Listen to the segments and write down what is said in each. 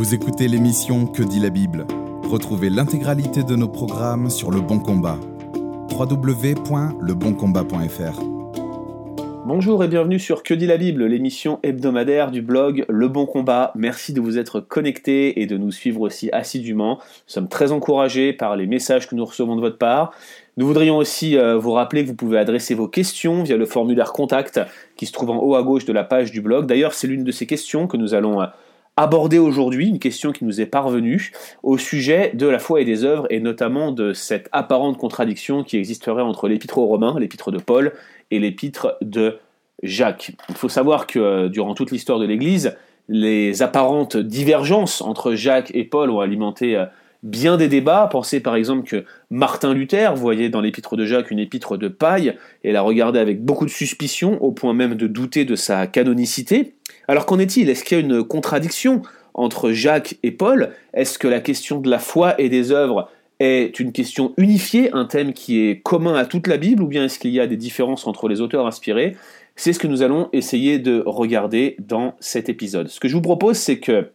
Vous écoutez l'émission Que dit la Bible Retrouvez l'intégralité de nos programmes sur Le Bon Combat. www.leboncombat.fr Bonjour et bienvenue sur Que dit la Bible, l'émission hebdomadaire du blog Le Bon Combat. Merci de vous être connectés et de nous suivre aussi assidûment. Nous sommes très encouragés par les messages que nous recevons de votre part. Nous voudrions aussi euh, vous rappeler que vous pouvez adresser vos questions via le formulaire contact qui se trouve en haut à gauche de la page du blog. D'ailleurs, c'est l'une de ces questions que nous allons euh, aborder aujourd'hui, une question qui nous est parvenue au sujet de la foi et des œuvres et notamment de cette apparente contradiction qui existerait entre l'épître aux Romains, l'épître de Paul et l'épître de Jacques. Il faut savoir que euh, durant toute l'histoire de l'Église, les apparentes divergences entre Jacques et Paul ont alimenté bien des débats. Pensez par exemple que Martin Luther voyait dans l'épître de Jacques une épître de paille et la regardait avec beaucoup de suspicion, au point même de douter de sa canonicité. Alors qu'en est-il? Est-ce qu'il y a une contradiction entre Jacques et Paul? Est-ce que la question de la foi et des œuvres est une question unifiée, un thème qui est commun à toute la Bible, ou bien est-ce qu'il y a des différences entre les auteurs inspirés? C'est ce que nous allons essayer de regarder dans cet épisode. Ce que je vous propose, c'est que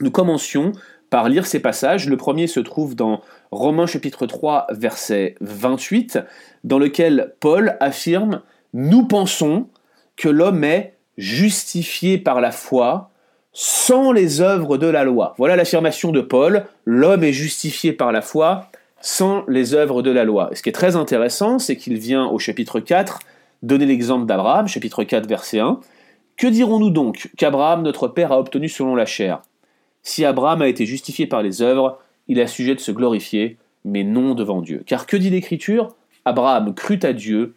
nous commencions par lire ces passages. Le premier se trouve dans Romains chapitre 3 verset 28, dans lequel Paul affirme Nous pensons que l'homme est justifié par la foi sans les œuvres de la loi. Voilà l'affirmation de Paul, l'homme est justifié par la foi sans les œuvres de la loi. Et ce qui est très intéressant, c'est qu'il vient au chapitre 4 donner l'exemple d'Abraham, chapitre 4 verset 1. Que dirons-nous donc qu'Abraham, notre père, a obtenu selon la chair? Si Abraham a été justifié par les œuvres, il a sujet de se glorifier, mais non devant Dieu. Car que dit l'Écriture? Abraham crut à Dieu,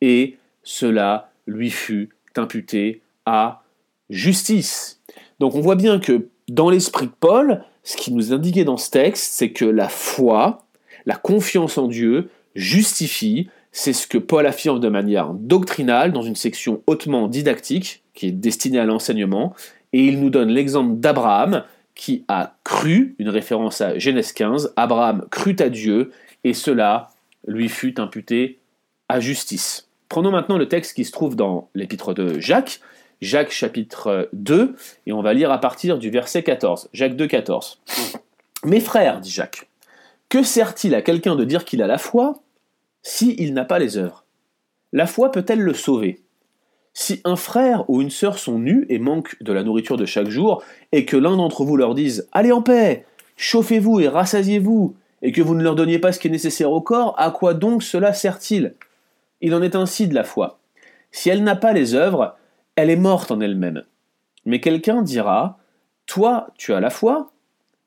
et cela lui fut imputé à justice. Donc on voit bien que dans l'esprit de Paul, ce qui nous indiquait dans ce texte, c'est que la foi, la confiance en Dieu, justifie, c'est ce que Paul affirme de manière doctrinale dans une section hautement didactique, qui est destinée à l'enseignement, et il nous donne l'exemple d'Abraham, qui a cru, une référence à Genèse 15, Abraham crut à Dieu, et cela lui fut imputé à justice. Prenons maintenant le texte qui se trouve dans l'épître de Jacques, Jacques chapitre 2, et on va lire à partir du verset 14. Jacques 2, 14. Mes frères, dit Jacques, que sert-il à quelqu'un de dire qu'il a la foi s'il n'a pas les œuvres? La foi peut-elle le sauver? Si un frère ou une sœur sont nus et manquent de la nourriture de chaque jour, et que l'un d'entre vous leur dise Allez en paix, chauffez-vous et rassasiez-vous, et que vous ne leur donniez pas ce qui est nécessaire au corps, à quoi donc cela sert-il? Il en est ainsi de la foi. Si elle n'a pas les œuvres, elle est morte en elle-même. Mais quelqu'un dira Toi, tu as la foi,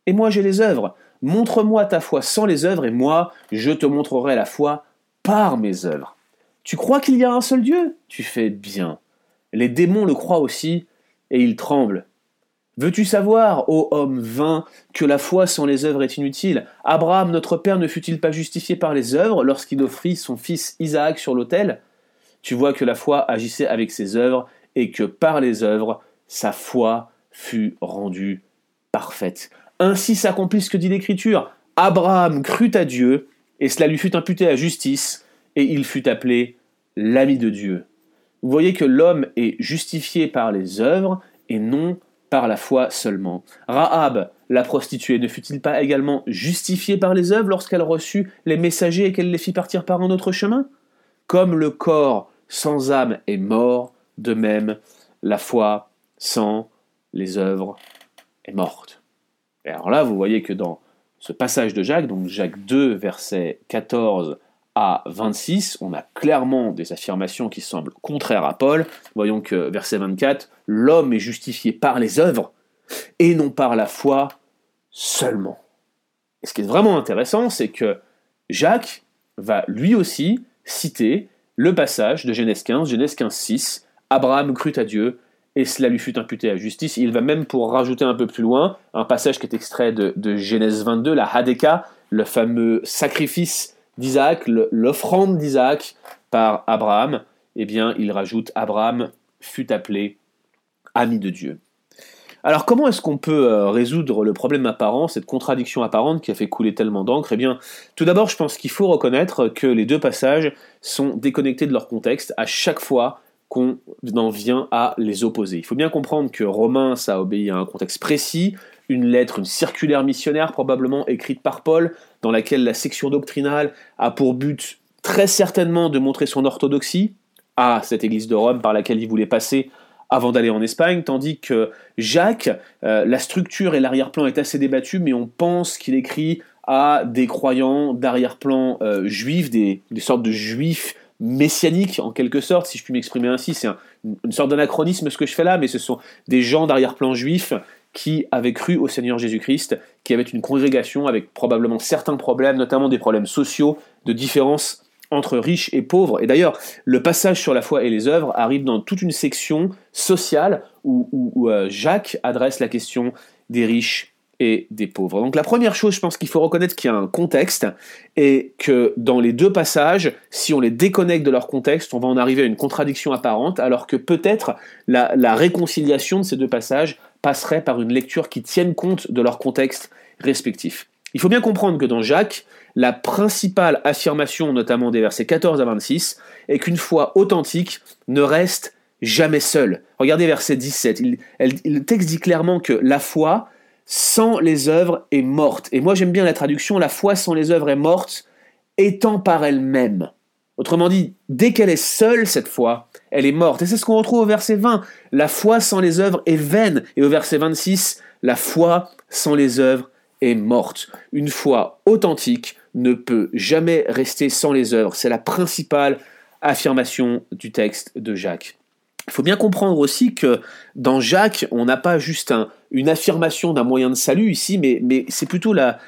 et moi j'ai les œuvres. Montre-moi ta foi sans les œuvres, et moi, je te montrerai la foi par mes œuvres. Tu crois qu'il y a un seul Dieu? Tu fais bien. Les démons le croient aussi, et ils tremblent. Veux-tu savoir, ô homme vain, que la foi sans les œuvres est inutile? Abraham, notre père, ne fut-il pas justifié par les œuvres lorsqu'il offrit son fils Isaac sur l'autel? Tu vois que la foi agissait avec ses œuvres, et que par les œuvres, sa foi fut rendue parfaite. Ainsi s'accomplit ce que dit l'Écriture. Abraham crut à Dieu, et cela lui fut imputé à justice, et il fut appelé l'ami de Dieu. Vous voyez que l'homme est justifié par les œuvres et non par la foi seulement. Rahab, la prostituée, ne fut-il pas également justifiée par les œuvres lorsqu'elle reçut les messagers et qu'elle les fit partir par un autre chemin? Comme le corps sans âme est mort, de même la foi sans les œuvres est morte. Et alors là, vous voyez que dans ce passage de Jacques, donc Jacques 2, verset 14 à 26, on a clairement des affirmations qui semblent contraires à Paul. Voyons que verset 24, l'homme est justifié par les œuvres et non par la foi seulement. Et ce qui est vraiment intéressant, c'est que Jacques va lui aussi citer le passage de Genèse 15, Genèse 15, 6, Abraham crut à Dieu et cela lui fut imputé à justice. Il va même pour rajouter un peu plus loin un passage qui est extrait de, de Genèse 22, la Hadeka, le fameux sacrifice d'Isaac, l'offrande d'Isaac par Abraham, eh bien, il rajoute Abraham fut appelé ami de Dieu. Alors comment est-ce qu'on peut euh, résoudre le problème apparent, cette contradiction apparente qui a fait couler tellement d'encre? Eh bien, tout d'abord, je pense qu'il faut reconnaître que les deux passages sont déconnectés de leur contexte à chaque fois qu'on en vient à les opposer. Il faut bien comprendre que Romain, ça obéit à un contexte précis, une lettre, une circulaire missionnaire probablement écrite par Paul, dans laquelle la section doctrinale a pour but très certainement de montrer son orthodoxie à cette église de Rome par laquelle il voulait passer avant d'aller en Espagne, tandis que Jacques, euh, la structure et l'arrière-plan est assez débattu, mais on pense qu'il écrit à des croyants d'arrière-plan euh, juifs, des, sortes de juifs messianiques en quelque sorte, si je puis m'exprimer ainsi. C'est une sorte d'anachronisme ce que je fais là, mais ce sont des gens d'arrière-plan juifs qui avaient cru au Seigneur Jésus-Christ, qui avaient une congrégation avec probablement certains problèmes, notamment des problèmes sociaux, de différence entre riches et pauvres. Et d'ailleurs, le passage sur la foi et les œuvres arrive dans toute une section sociale où, euh, Jacques adresse la question des riches et des pauvres. Donc la première chose, je pense qu'il faut reconnaître qu'il y a un contexte et que dans les deux passages, si on les déconnecte de leur contexte, on va en arriver à une contradiction apparente, alors que peut-être la, la réconciliation de ces deux passages passerait par une lecture qui tienne compte de leur contexte respectif. Il faut bien comprendre que dans Jacques, la principale affirmation, notamment des versets 14 à 26, est qu'une foi authentique ne reste jamais seule. Regardez verset 17. le texte dit clairement que la foi sans les œuvres est morte. Et moi j'aime bien la traduction, la foi sans les œuvres est morte, étant par elle-même. Autrement dit, dès qu'elle est seule, cette foi, elle est morte. Et c'est ce qu'on retrouve au verset 20. La foi sans les œuvres est vaine. Et au verset 26, la foi sans les œuvres est morte. Une foi authentique ne peut jamais rester sans les œuvres. C'est la principale affirmation du texte de Jacques. Il faut bien comprendre aussi que dans Jacques, on n'a pas juste une affirmation d'un moyen de salut ici, mais, c'est plutôt la,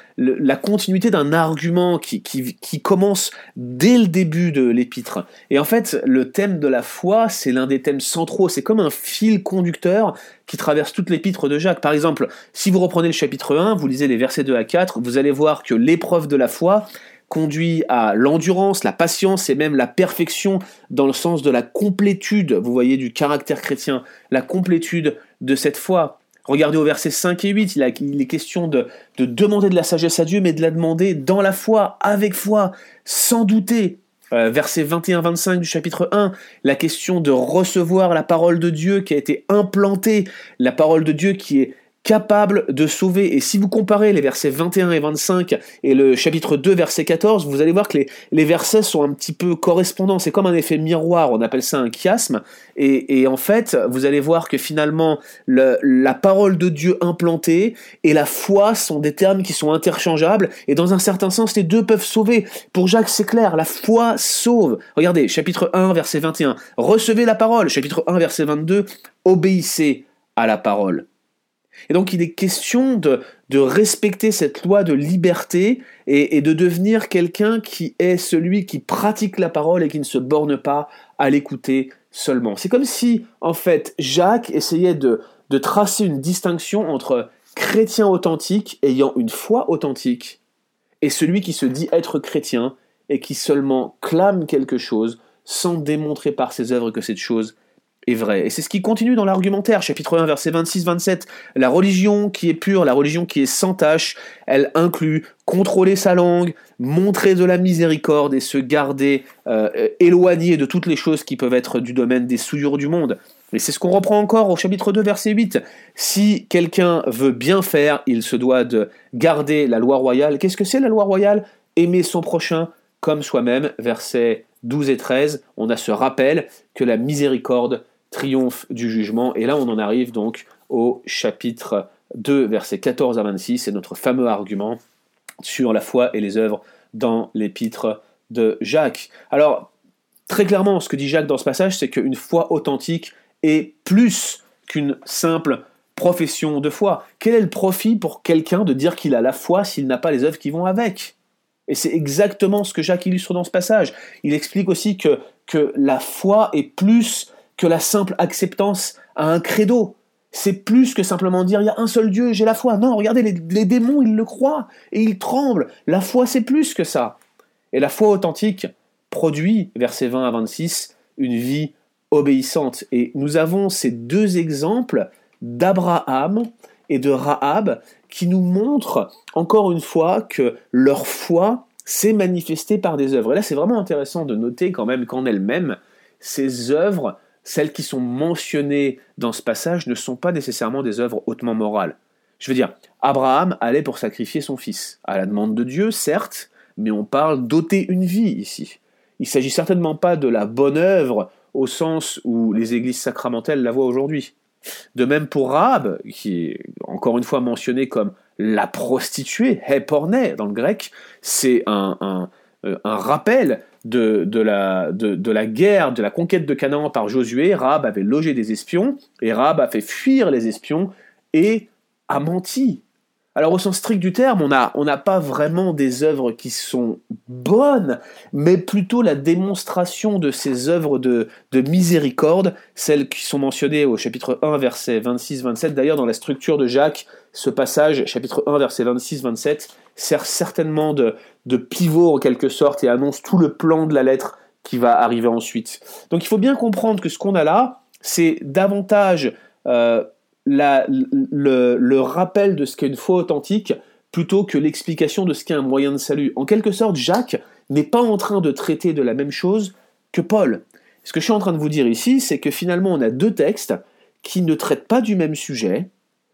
continuité d'un argument qui, qui, qui, commence dès le début de l'épître. Et en fait, le thème de la foi, c'est l'un des thèmes centraux, c'est comme un fil conducteur qui traverse toute l'épître de Jacques. Par exemple, si vous reprenez le chapitre 1, vous lisez les versets 2 à 4, vous allez voir que l'épreuve de la foi, conduit à l'endurance, la patience et même la perfection dans le sens de la complétude, vous voyez, du caractère chrétien, la complétude de cette foi. Regardez au verset 5 et 8, il, est question de, de demander de la sagesse à Dieu, mais de la demander dans la foi, avec foi, sans douter. Euh, verset 21-25 du chapitre 1, la question de recevoir la parole de Dieu qui a été implantée, la parole de Dieu qui est capable de sauver. Et si vous comparez les versets 21 et 25 et le chapitre 2, verset 14, vous allez voir que les, versets sont un petit peu correspondants. C'est comme un effet miroir, on appelle ça un chiasme. Et, en fait, vous allez voir que finalement, la parole de Dieu implantée et la foi sont des termes qui sont interchangeables. Et dans un certain sens, les deux peuvent sauver. Pour Jacques, c'est clair, la foi sauve. Regardez, chapitre 1, verset 21. Recevez la parole. Chapitre 1, verset 22. Obéissez à la parole. Et donc il est question de, de respecter cette loi de liberté et, de devenir quelqu'un qui est celui qui pratique la parole et qui ne se borne pas à l'écouter seulement. C'est comme si, en fait, Jacques essayait de, de tracer une distinction entre chrétien authentique ayant une foi authentique et celui qui se dit être chrétien et qui seulement clame quelque chose sans démontrer par ses œuvres que cette chose est vrai. Et c'est ce qui continue dans l'argumentaire, chapitre 1, verset 26-27. La religion qui est pure, la religion qui est sans tâche, elle inclut contrôler sa langue, montrer de la miséricorde et se garder euh, éloigné de toutes les choses qui peuvent être du domaine des souillures du monde. Et c'est ce qu'on reprend encore au chapitre 2, verset 8. Si quelqu'un veut bien faire, il se doit de garder la loi royale. Qu'est-ce que c'est la loi royale? Aimer son prochain comme soi-même. Versets 12 et 13, on a ce rappel que la miséricorde triomphe du jugement. Et là, on en arrive donc au chapitre 2, versets 14 à 26, c'est notre fameux argument sur la foi et les œuvres dans l'épître de Jacques. Alors, très clairement, ce que dit Jacques dans ce passage, c'est qu'une foi authentique est plus qu'une simple profession de foi. Quel est le profit pour quelqu'un de dire qu'il a la foi s'il n'a pas les œuvres qui vont avec? Et c'est exactement ce que Jacques illustre dans ce passage. Il explique aussi que, que la foi est plus que la simple acceptance à un credo. C'est plus que simplement dire il y a un seul Dieu, j'ai la foi. Non, regardez, les, démons, ils le croient et ils tremblent. La foi, c'est plus que ça. Et la foi authentique produit, versets 20 à 26, une vie obéissante. Et nous avons ces deux exemples d'Abraham et de Rahab qui nous montrent encore une fois que leur foi s'est manifestée par des œuvres. Et là, c'est vraiment intéressant de noter quand même qu'en elles-mêmes, ces œuvres celles qui sont mentionnées dans ce passage ne sont pas nécessairement des œuvres hautement morales. Je veux dire, Abraham allait pour sacrifier son fils, à la demande de Dieu, certes, mais on parle d'ôter une vie ici. Il s'agit certainement pas de la bonne œuvre au sens où les églises sacramentelles la voient aujourd'hui. De même pour Rahab, qui est encore une fois mentionné comme la prostituée, heporné dans le grec, c'est un, euh, rappel de, la, de, la, guerre, de la conquête de Canaan par Josué. Rahab avait logé des espions, et Rahab a fait fuir les espions et a menti. Alors au sens strict du terme, on n'a on pas vraiment des œuvres qui sont bonnes, mais plutôt la démonstration de ces œuvres de, de miséricorde, celles qui sont mentionnées au chapitre 1, verset 26-27. D'ailleurs, dans la structure de Jacques, ce passage, chapitre 1, verset 26-27, sert certainement de, pivot en quelque sorte et annonce tout le plan de la lettre qui va arriver ensuite. Donc il faut bien comprendre que ce qu'on a là, c'est davantage... Euh, le, rappel de ce qu'est une foi authentique plutôt que l'explication de ce qu'est un moyen de salut. En quelque sorte, Jacques n'est pas en train de traiter de la même chose que Paul. Ce que je suis en train de vous dire ici, c'est que finalement on a deux textes qui ne traitent pas du même sujet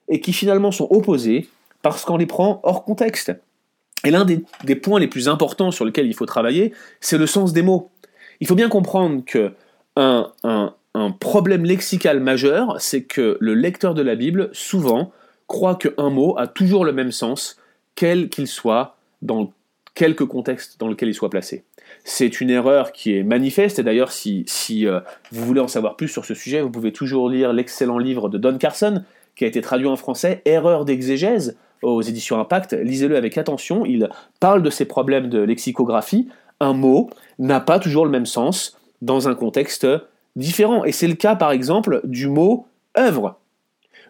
et qui finalement sont opposés parce qu'on les prend hors contexte. Et l'un des, points les plus importants sur lesquels il faut travailler, c'est le sens des mots. Il faut bien comprendre que un, problème lexical majeur, c'est que le lecteur de la Bible, souvent, croit qu'un mot a toujours le même sens, quel qu'il soit, dans quelque contexte dans lequel il soit placé. C'est une erreur qui est manifeste, et d'ailleurs, si, si euh, vous voulez en savoir plus sur ce sujet, vous pouvez toujours lire l'excellent livre de Don Carson, qui a été traduit en français, Erreur d'exégèse, aux éditions Impact. Lisez-le avec attention, il parle de ces problèmes de lexicographie. Un mot n'a pas toujours le même sens dans un contexte différents. Et c'est le cas, par exemple, du mot œuvre.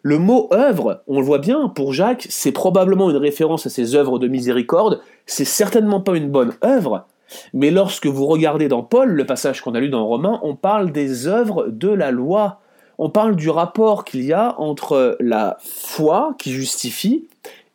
Le mot œuvre, on le voit bien, pour Jacques, c'est probablement une référence à ses œuvres de miséricorde, c'est certainement pas une bonne œuvre, mais lorsque vous regardez dans Paul, le passage qu'on a lu dans Romains, on parle des œuvres de la loi. On parle du rapport qu'il y a entre la foi qui justifie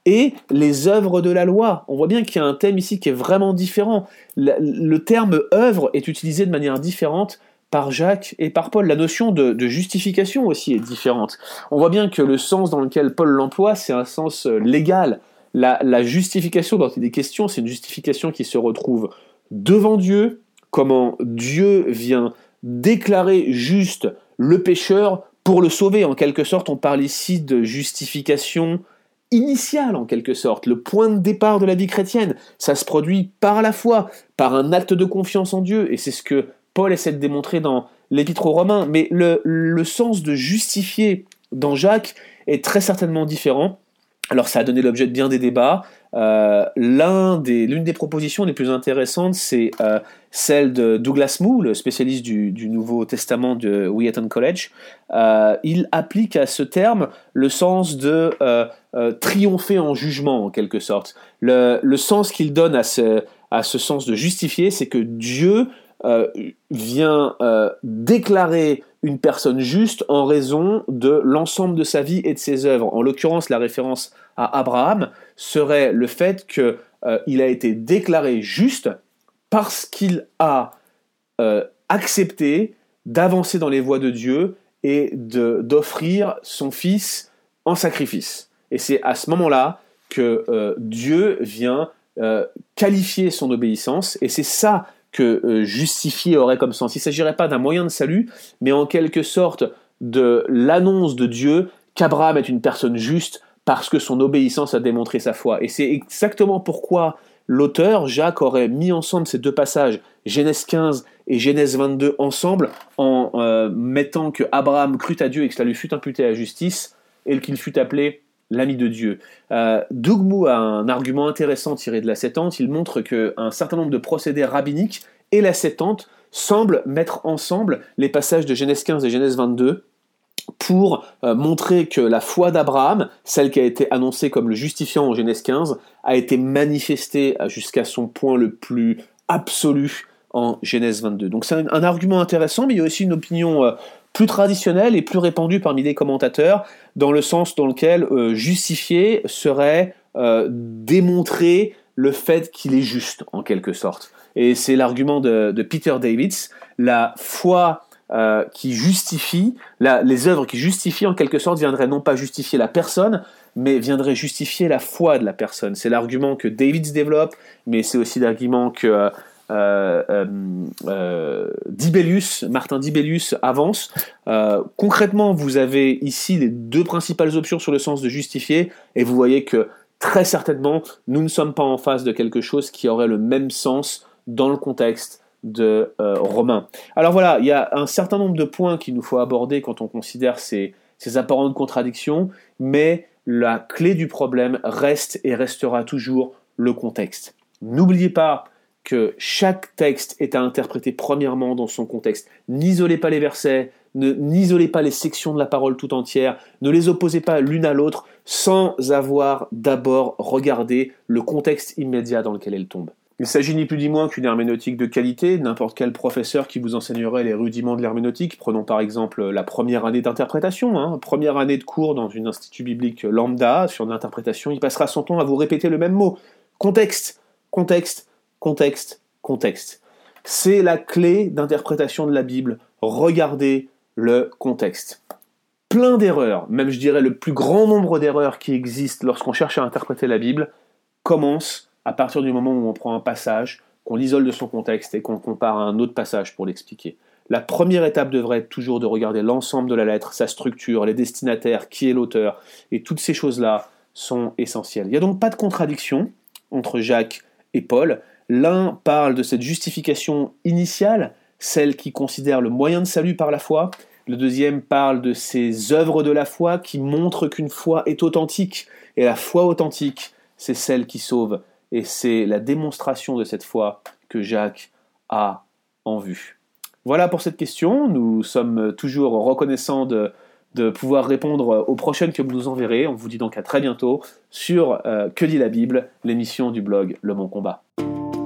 et les œuvres de la loi. On voit bien qu'il y a un thème ici qui est vraiment différent. Le, terme œuvre est utilisé de manière différente par Jacques et par Paul. La notion de, justification aussi est différente. On voit bien que le sens dans lequel Paul l'emploie, c'est un sens euh, légal. La, justification dont il est question, c'est une justification qui se retrouve devant Dieu, comment Dieu vient déclarer juste le pécheur pour le sauver. En quelque sorte, on parle ici de justification initiale, en quelque sorte, le point de départ de la vie chrétienne. Ça se produit par la foi, par un acte de confiance en Dieu, et c'est ce que Paul essaie de démontrer dans l'Épître aux Romains, mais le, sens de justifier dans Jacques est très certainement différent. Alors ça a donné l'objet de bien des débats. Euh, l'une des, propositions les plus intéressantes, c'est euh, celle de Douglas Moo, le spécialiste du, Nouveau Testament de Wheaton College. Euh, il applique à ce terme le sens de triompher en jugement, en quelque sorte. Le, sens qu'il donne à ce, sens de justifier, c'est que Dieu vient déclarer une personne juste en raison de l'ensemble de sa vie et de ses œuvres. En l'occurrence, la référence à Abraham serait le fait qu'il euh, a été déclaré juste parce qu'il a accepté d'avancer dans les voies de Dieu et d'offrir son fils en sacrifice. Et c'est à ce moment-là que Dieu vient qualifier son obéissance, et c'est ça que euh, justifier aurait comme sens. Il ne s'agirait pas d'un moyen de salut, mais en quelque sorte de l'annonce de Dieu qu'Abraham est une personne juste parce que son obéissance a démontré sa foi. Et c'est exactement pourquoi l'auteur, Jacques, aurait mis ensemble ces deux passages, Genèse 15 et Genèse 22 ensemble, en euh, mettant que Abraham crut à Dieu et que cela lui fut imputé à la justice, et qu'il fut appelé l'ami de Dieu. Euh, Doug Moo a un argument intéressant tiré de la Septante. Il montre qu'un certain nombre de procédés rabbiniques et la Septante semblent mettre ensemble les passages de Genèse 15 et Genèse 22 pour euh, montrer que la foi d'Abraham, celle qui a été annoncée comme le justifiant en Genèse 15, a été manifestée jusqu'à son point le plus absolu en Genèse 22. Donc c'est un, argument intéressant, mais il y a aussi une opinion euh, plus traditionnelle et plus répandue parmi les commentateurs, dans le sens dans lequel euh, justifier serait euh, démontrer le fait qu'il est juste, en quelque sorte. Et c'est l'argument de, Peter Davids, la foi euh, qui justifie, les œuvres qui justifient en quelque sorte viendraient non pas justifier la personne, mais viendrait justifier la foi de la personne. C'est l'argument que David développe, mais c'est aussi l'argument que Dibelius, Martin Dibelius avance. concrètement, vous avez ici les deux principales options sur le sens de justifier, et vous voyez que très certainement, nous ne sommes pas en face de quelque chose qui aurait le même sens dans le contexte de Romain. Alors voilà, il y a un certain nombre de points qu'il nous faut aborder quand on considère ces, ces apparentes contradictions, mais la clé du problème reste et restera toujours le contexte. N'oubliez pas que chaque texte est à interpréter premièrement dans son contexte. N'isolez pas les versets, n'isolez pas les sections de la parole tout entière, ne les opposez pas l'une à l'autre sans avoir d'abord regardé le contexte immédiat dans lequel elles tombent. Il s'agit ni plus ni moins qu'une herméneutique de qualité. N'importe quel professeur qui vous enseignerait les rudiments de l'herméneutique, prenons par exemple la première année d'interprétation, hein, première année de cours dans une institut biblique lambda sur l'interprétation, il passera son temps à vous répéter le même mot. Contexte, contexte, contexte, contexte. C'est la clé d'interprétation de la Bible. Regardez le contexte. Plein d'erreurs, même je dirais le plus grand nombre d'erreurs qui existent lorsqu'on cherche à interpréter la Bible, commencent à partir du moment où on prend un passage, qu'on l'isole de son contexte et qu'on compare à un autre passage pour l'expliquer. La première étape devrait être toujours de regarder l'ensemble de la lettre, sa structure, les destinataires, qui est l'auteur, et toutes ces choses-là sont essentielles. Il n'y a donc pas de contradiction entre Jacques et Paul, L'un parle de cette justification initiale, celle qui considère le moyen de salut par la foi. Le deuxième parle de ces œuvres de la foi qui montrent qu'une foi est authentique. Et la foi authentique, c'est celle qui sauve. Et c'est la démonstration de cette foi que Jacques a en vue. Voilà pour cette question. Nous sommes toujours reconnaissants de, pouvoir répondre aux prochaines que vous nous enverrez. On vous dit donc à très bientôt sur euh, Que dit la Bible, l'émission du blog Le Bon Combat.